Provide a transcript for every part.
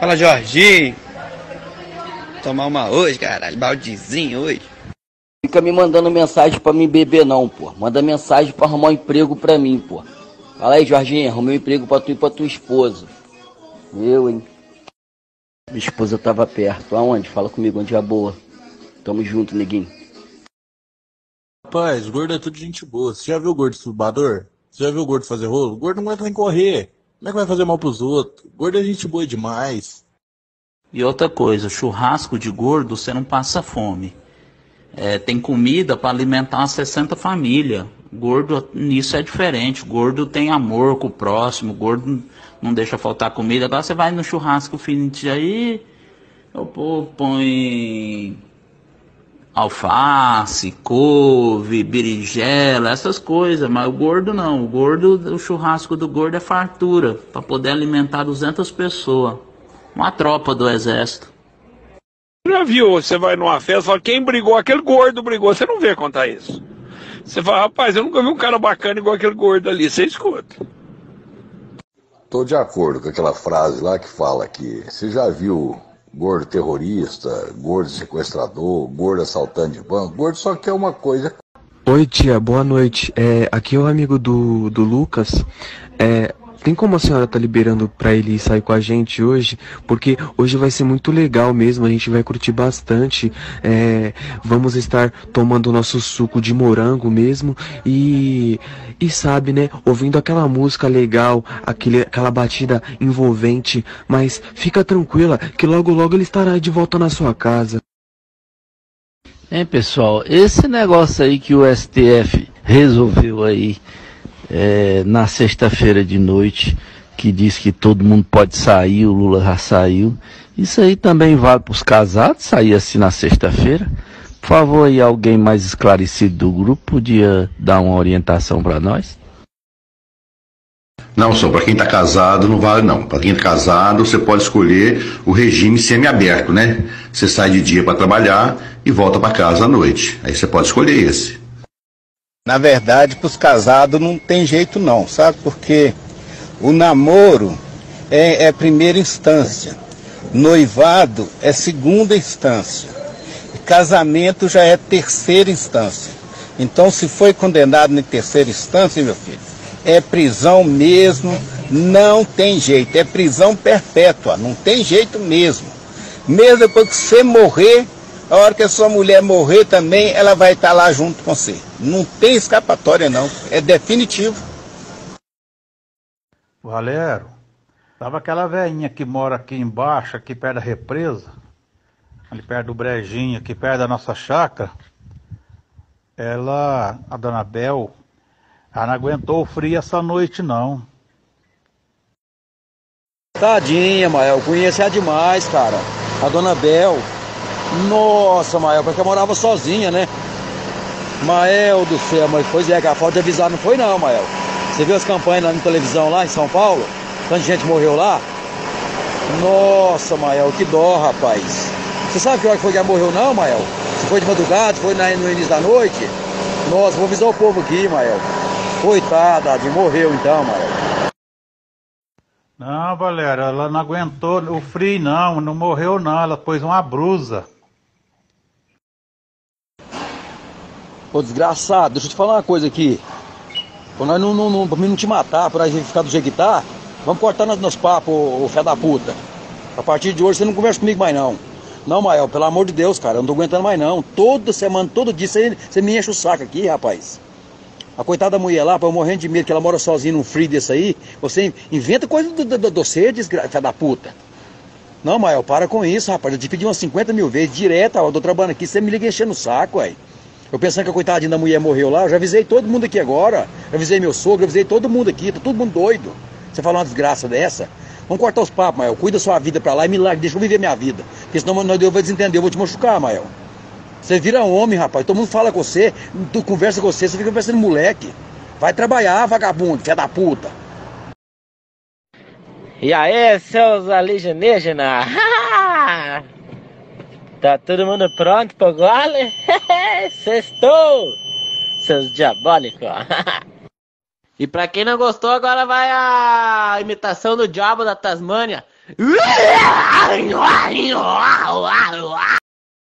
Fala, Jorginho. Tomar uma hoje, caralho. Baldezinho hoje. Fica me mandando mensagem pra mim beber não, pô. Manda mensagem pra arrumar um emprego pra mim, pô. Fala aí, Jorginho, arrumei um emprego pra tu e pra tua esposa. Eu, hein? Minha esposa tava perto. Aonde? Fala comigo, onde é boa. Tamo junto, neguinho. Rapaz, gordo é tudo gente boa. Você já viu o gordo estubador? Você já viu o gordo fazer rolo? O gordo não aguenta nem correr. Como é que vai fazer mal pros outros? Gordo é gente boa demais. E outra coisa, churrasco de gordo, você não passa fome. É, tem comida para alimentar umas 60 famílias. Gordo, nisso é diferente. Gordo tem amor com o próximo. Gordo não deixa faltar comida. Agora você vai no churrasco fim de aí, o povo põe alface, couve, berinjela, essas coisas. Mas o gordo não. O gordo, o churrasco do gordo é fartura para poder alimentar 200 pessoas. Uma tropa do exército. Já viu? Você vai numa festa e fala, quem brigou? Aquele gordo brigou. Você não vê contar isso. Você fala, rapaz, eu nunca vi um cara bacana igual aquele gordo ali. Você escuta. Tô de acordo com aquela frase lá que fala que você já viu gordo terrorista, gordo sequestrador, gordo assaltante de banco, gordo só quer uma coisa. Oi tia, boa noite. É, aqui é o amigo do, do Lucas. É, tem como a senhora tá liberando para ele sair com a gente hoje? Porque hoje vai ser muito legal mesmo, a gente vai curtir bastante. É, vamos estar tomando nosso suco de morango mesmo e e sabe, né, ouvindo aquela música legal, aquele, aquela batida envolvente, mas fica tranquila que logo logo ele estará de volta na sua casa. Hein, pessoal, esse negócio aí que o STF resolveu aí é, na sexta-feira de noite, que diz que todo mundo pode sair, o Lula já saiu. Isso aí também vale para os casados sair assim na sexta-feira. Por favor, aí alguém mais esclarecido do grupo podia dar uma orientação para nós? Não, só para quem está casado não vale não. Para quem está casado, você pode escolher o regime semiaberto, né? Você sai de dia para trabalhar e volta para casa à noite. Aí você pode escolher esse. Na verdade, para os casados não tem jeito não, sabe? Porque o namoro é, é primeira instância, noivado é segunda instância, casamento já é terceira instância. Então, se foi condenado em terceira instância, meu filho, é prisão mesmo, não tem jeito, é prisão perpétua, não tem jeito mesmo. Mesmo depois que você morrer, a hora que a sua mulher morrer também, ela vai estar lá junto com você. Não tem escapatória não, é definitivo. Valério, tava aquela velhinha que mora aqui embaixo, aqui perto da represa, ali perto do brejinho, aqui perto da nossa chácara. Ela, a dona Bel, ela não aguentou o frio essa noite não. Tadinha, Mael, conheci ela demais, cara. A dona Bel. Nossa, Mael, porque eu morava sozinha, né? Mael do céu, mas pois é, que a falta de avisar não foi não, Mael. Você viu as campanhas lá na televisão lá em São Paulo? Tanta gente morreu lá? Nossa, Mael, que dó, rapaz. Você sabe que hora que foi que ela morreu não, Mael? Se foi de madrugada, foi no início da noite? Nossa, vou avisar o povo aqui, Mael. Coitada, de morreu então, Mael. Não, Valério, ela não aguentou o frio não, não morreu não, ela pôs uma brusa. Ô desgraçado, deixa eu te falar uma coisa aqui. Pra nós não, não, não, pra mim não te matar, pra gente ficar do jeito que tá, vamos cortar nos, nos papos, ô, fé da puta. A partir de hoje você não conversa comigo mais não. Não, Mael, pelo amor de Deus, cara, eu não tô aguentando mais não. Toda semana, todo dia, você, você me enche o saco aqui, rapaz. A coitada da mulher lá, eu morrendo de medo que ela mora sozinha num frio desse aí, você inventa coisa do, do, do, do ser, desgraça da puta. Não, Mael, para com isso, rapaz. Eu te pedi umas 50 mil vezes, direto, ó, eu tô trabalhando aqui, você me liga enchendo o saco, aí. Eu pensando que a coitadinha da mulher morreu lá, eu já avisei todo mundo aqui agora. Já avisei meu sogro, já avisei todo mundo aqui, tá todo mundo doido. Você fala uma desgraça dessa? Vamos cortar os papos, Mael. Cuida da sua vida pra lá e larga, deixa eu viver minha vida. Porque senão eu vou desentender, eu vou te machucar, Mael. Você vira homem, rapaz. Todo mundo fala com você, conversa com você, você fica conversando moleque. Vai trabalhar, vagabundo, filha da puta. E aí, seus alienígenas? tá todo mundo pronto pro gole? Sextou! Seus diabólicos! e pra quem não gostou, agora vai a imitação do diabo da Tasmânia.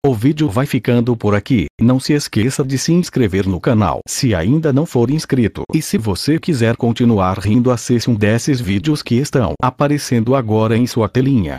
O vídeo vai ficando por aqui. Não se esqueça de se inscrever no canal se ainda não for inscrito. E se você quiser continuar rindo, acesse um desses vídeos que estão aparecendo agora em sua telinha.